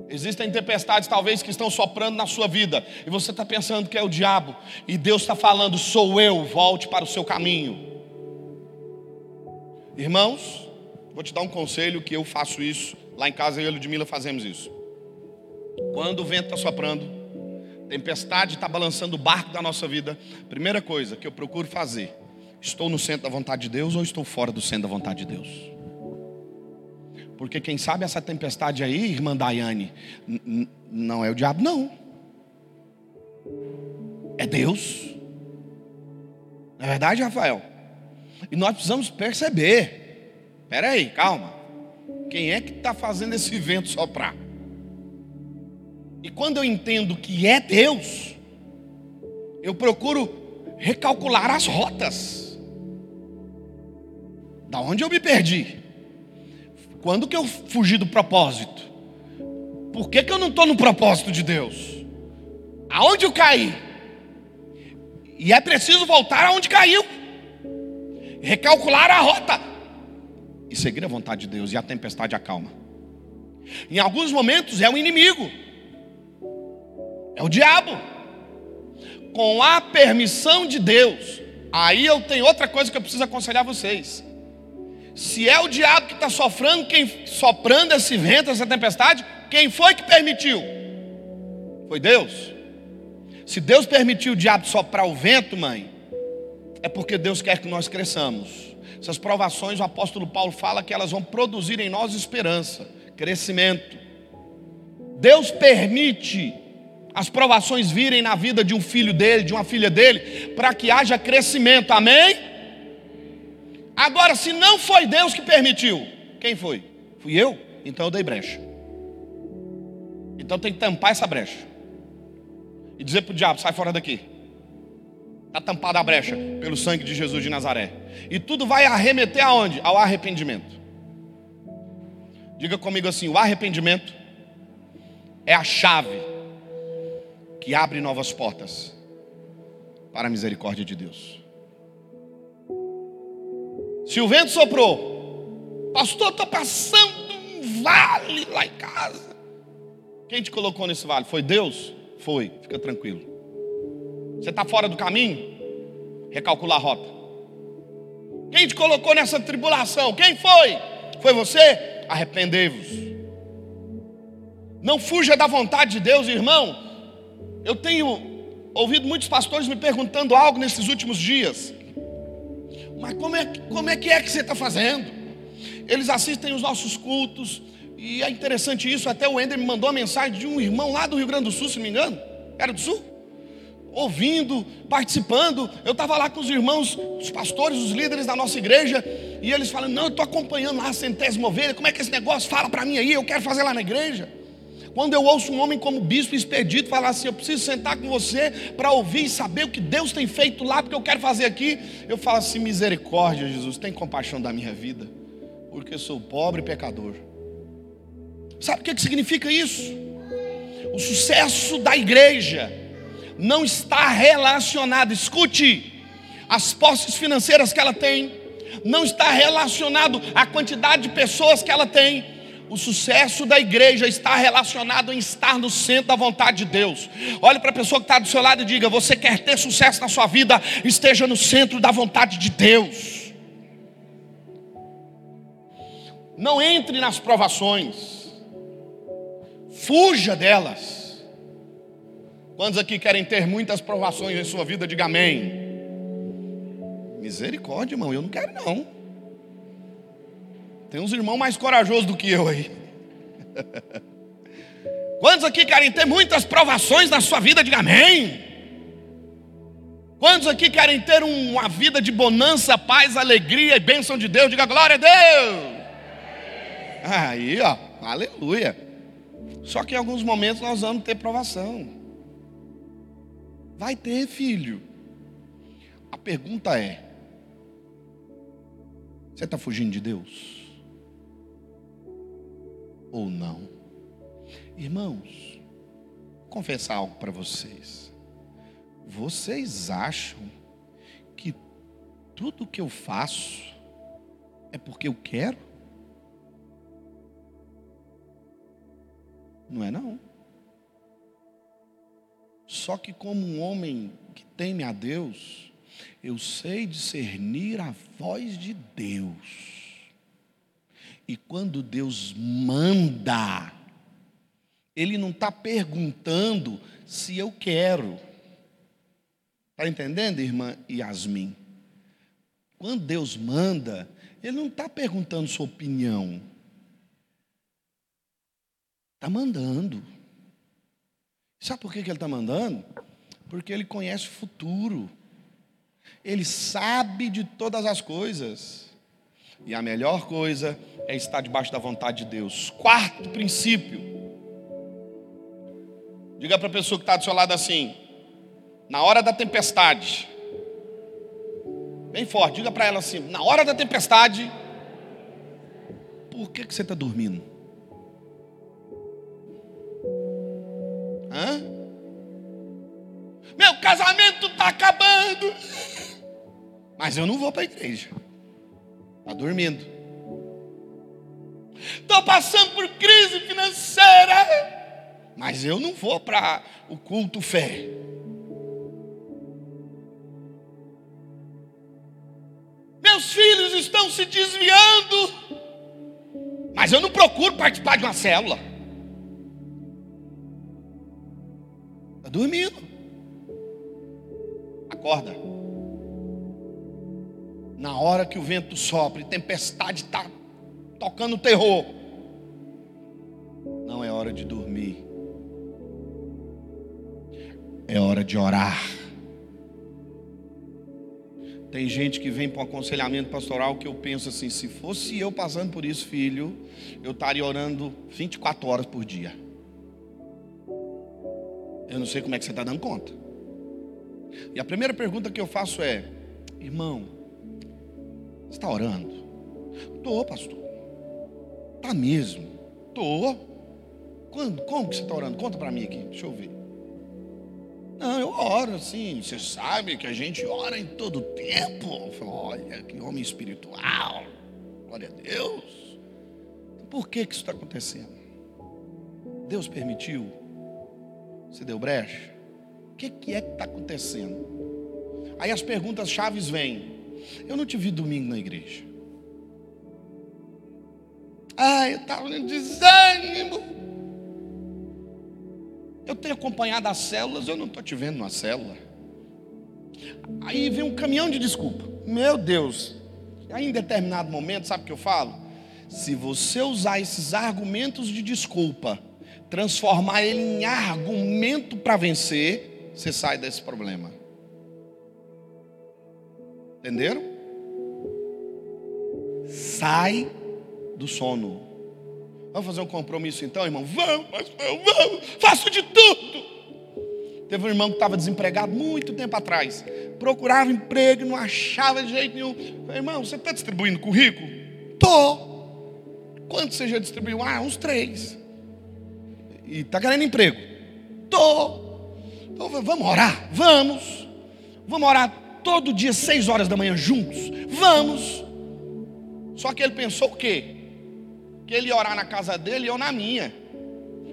Existem tempestades, talvez, que estão soprando na sua vida, e você está pensando que é o diabo, e Deus está falando: sou eu, volte para o seu caminho. Irmãos, vou te dar um conselho que eu faço isso, lá em casa eu e a Ludmilla fazemos isso. Quando o vento está soprando, tempestade está balançando o barco da nossa vida, primeira coisa que eu procuro fazer: estou no centro da vontade de Deus ou estou fora do centro da vontade de Deus? Porque quem sabe essa tempestade aí, irmã Daiane, não é o diabo, não. É Deus. Não é verdade, Rafael? E nós precisamos perceber. Espera aí, calma. Quem é que está fazendo esse vento soprar? E quando eu entendo que é Deus, eu procuro recalcular as rotas. Da onde eu me perdi? Quando que eu fugi do propósito? Por que, que eu não estou no propósito de Deus? Aonde eu caí? E é preciso voltar aonde caiu. Recalcular a rota. E seguir a vontade de Deus. E a tempestade acalma. Em alguns momentos é o inimigo. É o diabo. Com a permissão de Deus. Aí eu tenho outra coisa que eu preciso aconselhar vocês. Se é o diabo que está sofrendo, quem soprando esse vento, essa tempestade, quem foi que permitiu? Foi Deus. Se Deus permitiu o diabo soprar o vento, mãe, é porque Deus quer que nós cresçamos. Essas provações, o apóstolo Paulo fala que elas vão produzir em nós esperança, crescimento. Deus permite as provações virem na vida de um filho dele, de uma filha dele, para que haja crescimento, amém? Agora, se não foi Deus que permitiu, quem foi? Fui eu? Então eu dei brecha. Então tem que tampar essa brecha e dizer para o diabo: sai fora daqui. Está tampada a brecha pelo sangue de Jesus de Nazaré. E tudo vai arremeter aonde? Ao arrependimento. Diga comigo assim: o arrependimento é a chave que abre novas portas para a misericórdia de Deus. Se o vento soprou, pastor, estou passando um vale lá em casa. Quem te colocou nesse vale? Foi Deus? Foi, fica tranquilo. Você está fora do caminho? Recalcula a rota. Quem te colocou nessa tribulação? Quem foi? Foi você? Arrependei-vos. Não fuja da vontade de Deus, irmão. Eu tenho ouvido muitos pastores me perguntando algo nesses últimos dias. Mas como é, como é que é que você está fazendo? Eles assistem os nossos cultos, e é interessante isso. Até o Ender me mandou uma mensagem de um irmão lá do Rio Grande do Sul, se não me engano. Era do Sul? ouvindo, participando. Eu estava lá com os irmãos, os pastores, os líderes da nossa igreja, e eles falando: Não, eu estou acompanhando lá a centésima ovelha, como é que esse negócio? Fala para mim aí, eu quero fazer lá na igreja. Quando eu ouço um homem como bispo expedito falar assim: Eu preciso sentar com você para ouvir e saber o que Deus tem feito lá, porque eu quero fazer aqui, eu falo assim: Misericórdia, Jesus, tem compaixão da minha vida, porque sou pobre pecador. Sabe o que, que significa isso? O sucesso da igreja não está relacionado, escute, as posses financeiras que ela tem, não está relacionado à quantidade de pessoas que ela tem. O sucesso da igreja está relacionado em estar no centro da vontade de Deus. Olhe para a pessoa que está do seu lado e diga: Você quer ter sucesso na sua vida? Esteja no centro da vontade de Deus. Não entre nas provações, fuja delas. Quantos aqui querem ter muitas provações em sua vida? Diga amém. Misericórdia, irmão, eu não quero não. Tem uns irmãos mais corajosos do que eu aí. Quantos aqui querem ter muitas provações na sua vida? Diga amém. Quantos aqui querem ter uma vida de bonança, paz, alegria e bênção de Deus? Diga glória a Deus. Aí, ó, aleluia. Só que em alguns momentos nós vamos ter provação. Vai ter filho. A pergunta é: você está fugindo de Deus? Ou não? Irmãos, vou confessar algo para vocês. Vocês acham que tudo que eu faço é porque eu quero? Não é não. Só que, como um homem que teme a Deus, eu sei discernir a voz de Deus. E quando Deus manda, Ele não está perguntando se eu quero. Está entendendo, irmã Yasmin? Quando Deus manda, Ele não está perguntando sua opinião. Está mandando. Sabe por que ele está mandando? Porque ele conhece o futuro. Ele sabe de todas as coisas. E a melhor coisa é estar debaixo da vontade de Deus. Quarto princípio. Diga para a pessoa que está do seu lado assim: na hora da tempestade, bem forte, diga para ela assim: na hora da tempestade, por que, que você está dormindo? Hã? Meu casamento está acabando. Mas eu não vou para a igreja. Está dormindo. Estou passando por crise financeira. mas eu não vou para o culto fé. Meus filhos estão se desviando, mas eu não procuro participar de uma célula. Está dormindo. Acorda. Na hora que o vento sopra tempestade está tocando terror, hora de dormir, é hora de orar. Tem gente que vem para um aconselhamento pastoral que eu penso assim: se fosse eu passando por isso, filho, eu estaria orando 24 horas por dia. Eu não sei como é que você está dando conta. E a primeira pergunta que eu faço é: irmão, está orando? Estou, pastor. Está mesmo? Estou. Quando? Como que você está orando? Conta para mim aqui, deixa eu ver. Não, eu oro assim. Você sabe que a gente ora em todo tempo. Falo, Olha, que homem espiritual. Glória a Deus. Por que, que isso está acontecendo? Deus permitiu? Você deu brecha? O que, que é que está acontecendo? Aí as perguntas chaves vêm. Eu não te vi domingo na igreja. Ah, eu estava no desânimo. Eu tenho acompanhado as células, eu não estou te vendo na célula. Aí vem um caminhão de desculpa. Meu Deus, aí em determinado momento, sabe o que eu falo? Se você usar esses argumentos de desculpa, transformar ele em argumento para vencer, você sai desse problema. Entenderam? Sai do sono. Vamos fazer um compromisso então, irmão? Vamos, vamos, vamos, faço de tudo. Teve um irmão que estava desempregado muito tempo atrás. Procurava emprego, não achava de jeito nenhum. Falei, irmão, você está distribuindo currículo? Tô. Quanto você já distribuiu? Ah, uns três. E está querendo emprego? Tô. Então vamos orar? Vamos. Vamos orar todo dia, seis horas da manhã juntos? Vamos. Só que ele pensou o quê? Que ele orar na casa dele e eu na minha.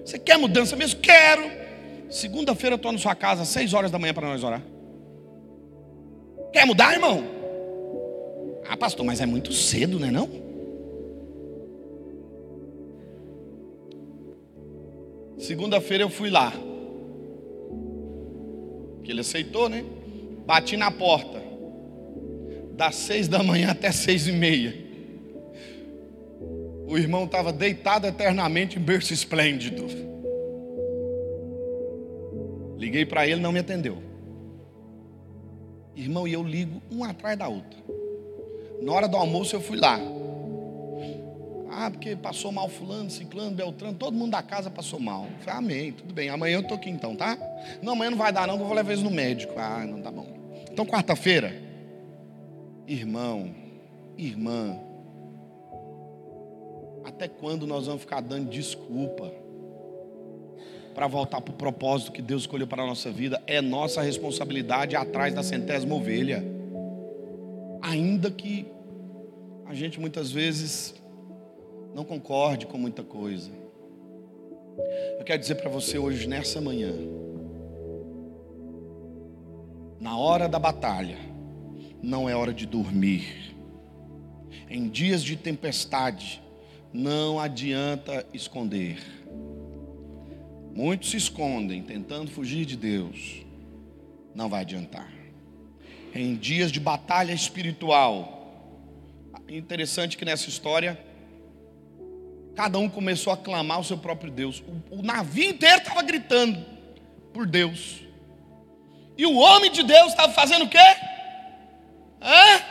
Você quer mudança mesmo? Quero. Segunda-feira eu estou na sua casa, às seis horas da manhã para nós orar. Quer mudar, irmão? Ah, pastor, mas é muito cedo, né não? Segunda-feira eu fui lá. Que ele aceitou, né? Bati na porta. Das seis da manhã até seis e meia o irmão estava deitado eternamente em berço esplêndido. Liguei para ele, não me atendeu. Irmão, e eu ligo um atrás da outra. Na hora do almoço eu fui lá. Ah, porque passou mal fulano, ciclano, beltrano, todo mundo da casa passou mal. Eu falei, amém, tudo bem. Amanhã eu estou aqui então, tá? Não, amanhã não vai dar não, eu vou levar eles no médico. Ah, não tá bom. Então quarta-feira, irmão, irmã, até quando nós vamos ficar dando desculpa para voltar para o propósito que Deus escolheu para a nossa vida? É nossa responsabilidade atrás da centésima ovelha. Ainda que a gente muitas vezes não concorde com muita coisa. Eu quero dizer para você hoje, nessa manhã, na hora da batalha, não é hora de dormir. Em dias de tempestade, não adianta esconder. Muitos se escondem tentando fugir de Deus. Não vai adiantar. Em dias de batalha espiritual, interessante que nessa história, cada um começou a clamar o seu próprio Deus. O, o navio inteiro estava gritando por Deus. E o homem de Deus estava fazendo o quê? Hã?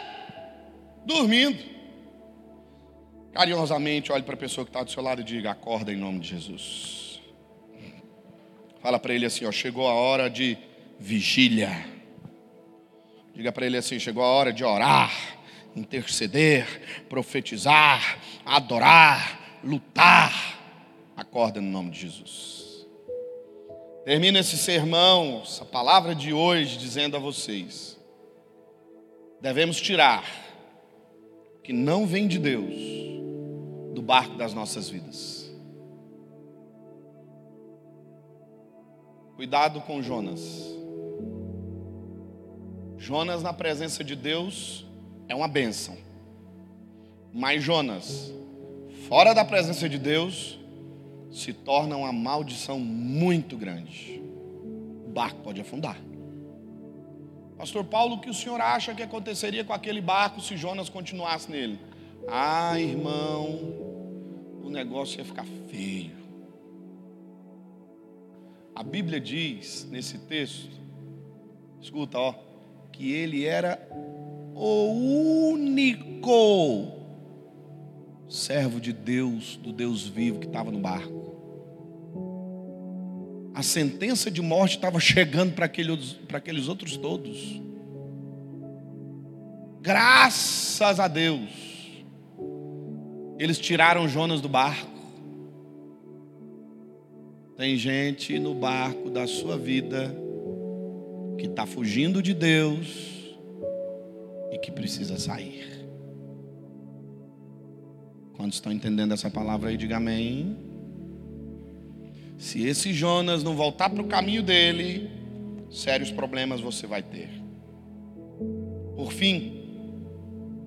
Dormindo. Carinhosamente, olhe para a pessoa que está do seu lado e diga: acorda em nome de Jesus. Fala para ele assim: ó, chegou a hora de vigília. Diga para ele assim: chegou a hora de orar, interceder, profetizar, adorar, lutar. Acorda no nome de Jesus. Termina esse sermão, essa palavra de hoje, dizendo a vocês: devemos tirar que não vem de Deus, do barco das nossas vidas. Cuidado com Jonas. Jonas na presença de Deus é uma bênção. Mas Jonas, fora da presença de Deus, se torna uma maldição muito grande. O barco pode afundar. Pastor Paulo, o que o senhor acha que aconteceria com aquele barco se Jonas continuasse nele? Ah, irmão, o negócio ia ficar feio. A Bíblia diz nesse texto, escuta, ó, que ele era o único servo de Deus, do Deus vivo que estava no barco. A sentença de morte estava chegando para aqueles, aqueles outros todos. Graças a Deus, eles tiraram Jonas do barco. Tem gente no barco da sua vida que está fugindo de Deus e que precisa sair. Quantos estão entendendo essa palavra aí, diga amém. Se esse Jonas não voltar para o caminho dele, sérios problemas você vai ter. Por fim,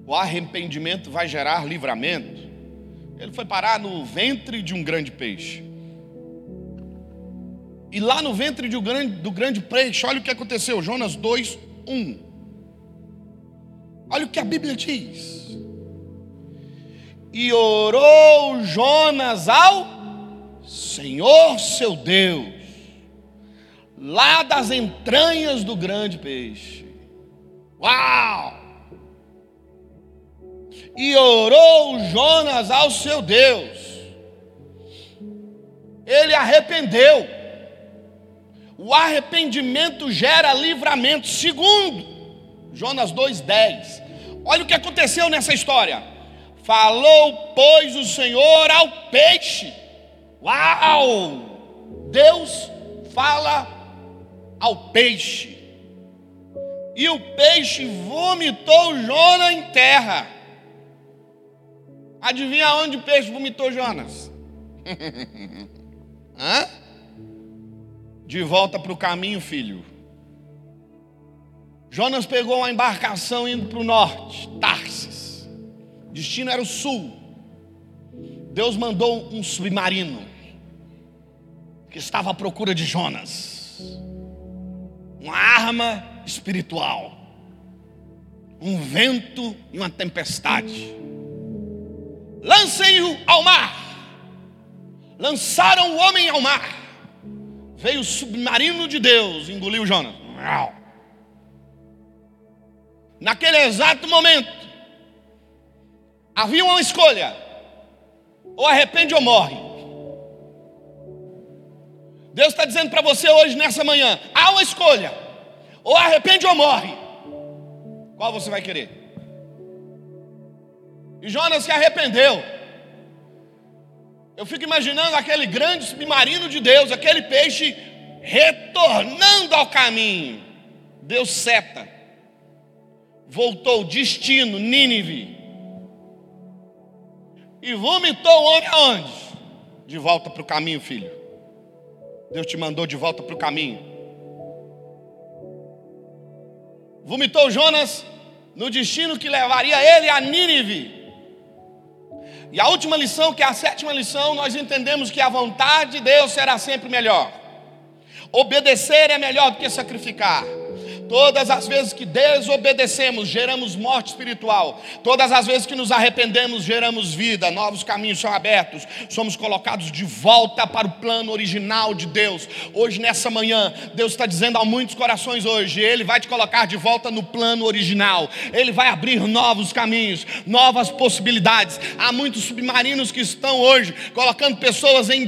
o arrependimento vai gerar livramento. Ele foi parar no ventre de um grande peixe. E lá no ventre do grande, do grande peixe, olha o que aconteceu, Jonas 2, 1. Olha o que a Bíblia diz. E orou Jonas ao Senhor seu Deus, lá das entranhas do grande peixe. Uau! E orou Jonas ao seu Deus. Ele arrependeu o arrependimento gera livramento. Segundo, Jonas 2,10. Olha o que aconteceu nessa história. Falou, pois, o Senhor ao peixe. Uau! Deus fala ao peixe. E o peixe vomitou Jonas em terra. Adivinha onde o peixe vomitou Jonas? Hã? de volta para o caminho, filho. Jonas pegou uma embarcação indo para o norte, Tarsis. Destino era o sul. Deus mandou um submarino que estava à procura de Jonas. Uma arma espiritual. Um vento e uma tempestade. Lancem-o ao mar. Lançaram o homem ao mar veio o submarino de Deus, engoliu Jonas. Naquele exato momento, havia uma escolha: ou arrepende ou morre. Deus está dizendo para você hoje, nessa manhã: há uma escolha, ou arrepende ou morre. Qual você vai querer? E Jonas se arrependeu. Eu fico imaginando aquele grande submarino de Deus, aquele peixe retornando ao caminho. Deus seta. Voltou, destino, Nínive. E vomitou o homem aonde? De volta para o caminho, filho. Deus te mandou de volta para o caminho. Vomitou Jonas no destino que levaria ele a Nínive. E a última lição, que é a sétima lição, nós entendemos que a vontade de Deus será sempre melhor. Obedecer é melhor do que sacrificar. Todas as vezes que desobedecemos, geramos morte espiritual. Todas as vezes que nos arrependemos, geramos vida. Novos caminhos são abertos. Somos colocados de volta para o plano original de Deus. Hoje, nessa manhã, Deus está dizendo a muitos corações hoje: Ele vai te colocar de volta no plano original. Ele vai abrir novos caminhos, novas possibilidades. Há muitos submarinos que estão hoje colocando pessoas em,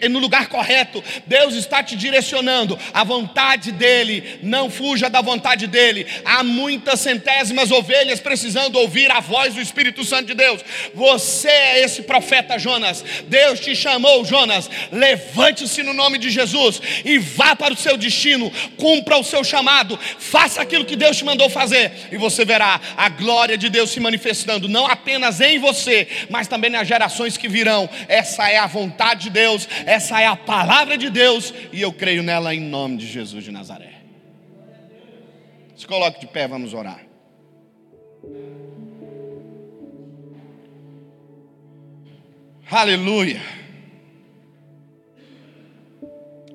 em, no lugar correto. Deus está te direcionando. A vontade dele não fuja da vontade dele. Há muitas centésimas ovelhas precisando ouvir a voz do Espírito Santo de Deus. Você é esse profeta Jonas. Deus te chamou, Jonas. Levante-se no nome de Jesus e vá para o seu destino. Cumpra o seu chamado. Faça aquilo que Deus te mandou fazer e você verá a glória de Deus se manifestando não apenas em você, mas também nas gerações que virão. Essa é a vontade de Deus, essa é a palavra de Deus e eu creio nela em nome de Jesus de Nazaré. Se coloque de pé, vamos orar. Aleluia.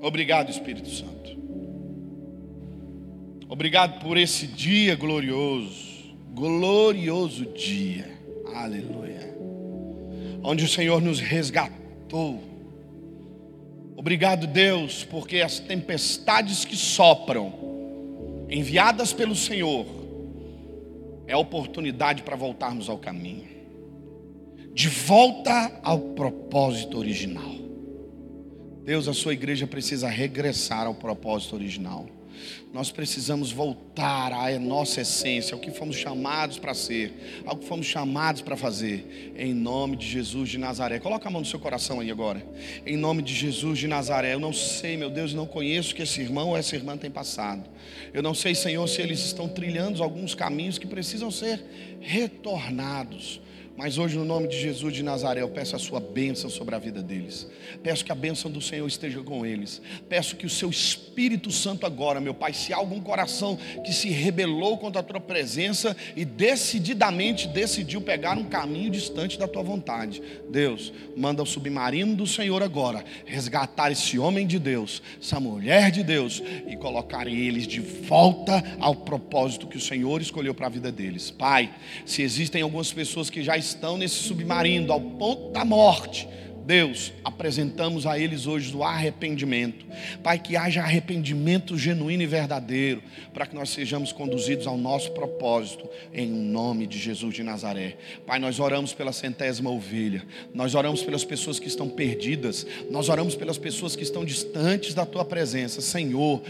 Obrigado, Espírito Santo. Obrigado por esse dia glorioso, glorioso dia. Aleluia. Onde o Senhor nos resgatou. Obrigado, Deus, porque as tempestades que sopram enviadas pelo Senhor, é a oportunidade para voltarmos ao caminho, de volta ao propósito original. Deus, a sua igreja precisa regressar ao propósito original. Nós precisamos voltar à nossa essência, ao que fomos chamados para ser, ao que fomos chamados para fazer, em nome de Jesus de Nazaré. Coloca a mão no seu coração aí agora. Em nome de Jesus de Nazaré. Eu não sei, meu Deus, não conheço que esse irmão ou essa irmã tem passado. Eu não sei, Senhor, se eles estão trilhando alguns caminhos que precisam ser retornados. Mas hoje, no nome de Jesus de Nazaré, eu peço a sua bênção sobre a vida deles. Peço que a bênção do Senhor esteja com eles. Peço que o seu Espírito Santo agora, meu Pai, se há algum coração que se rebelou contra a tua presença e decididamente decidiu pegar um caminho distante da tua vontade, Deus, manda o submarino do Senhor agora resgatar esse homem de Deus, essa mulher de Deus e colocar eles de volta ao propósito que o Senhor escolheu para a vida deles. Pai, se existem algumas pessoas que já estão estão nesse submarino ao ponto da morte. Deus, apresentamos a eles hoje o arrependimento. Pai, que haja arrependimento genuíno e verdadeiro, para que nós sejamos conduzidos ao nosso propósito, em nome de Jesus de Nazaré. Pai, nós oramos pela centésima ovelha, nós oramos pelas pessoas que estão perdidas, nós oramos pelas pessoas que estão distantes da tua presença. Senhor,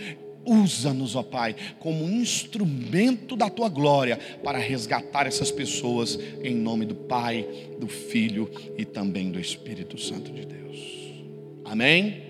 Usa-nos, ó Pai, como instrumento da tua glória para resgatar essas pessoas em nome do Pai, do Filho e também do Espírito Santo de Deus. Amém?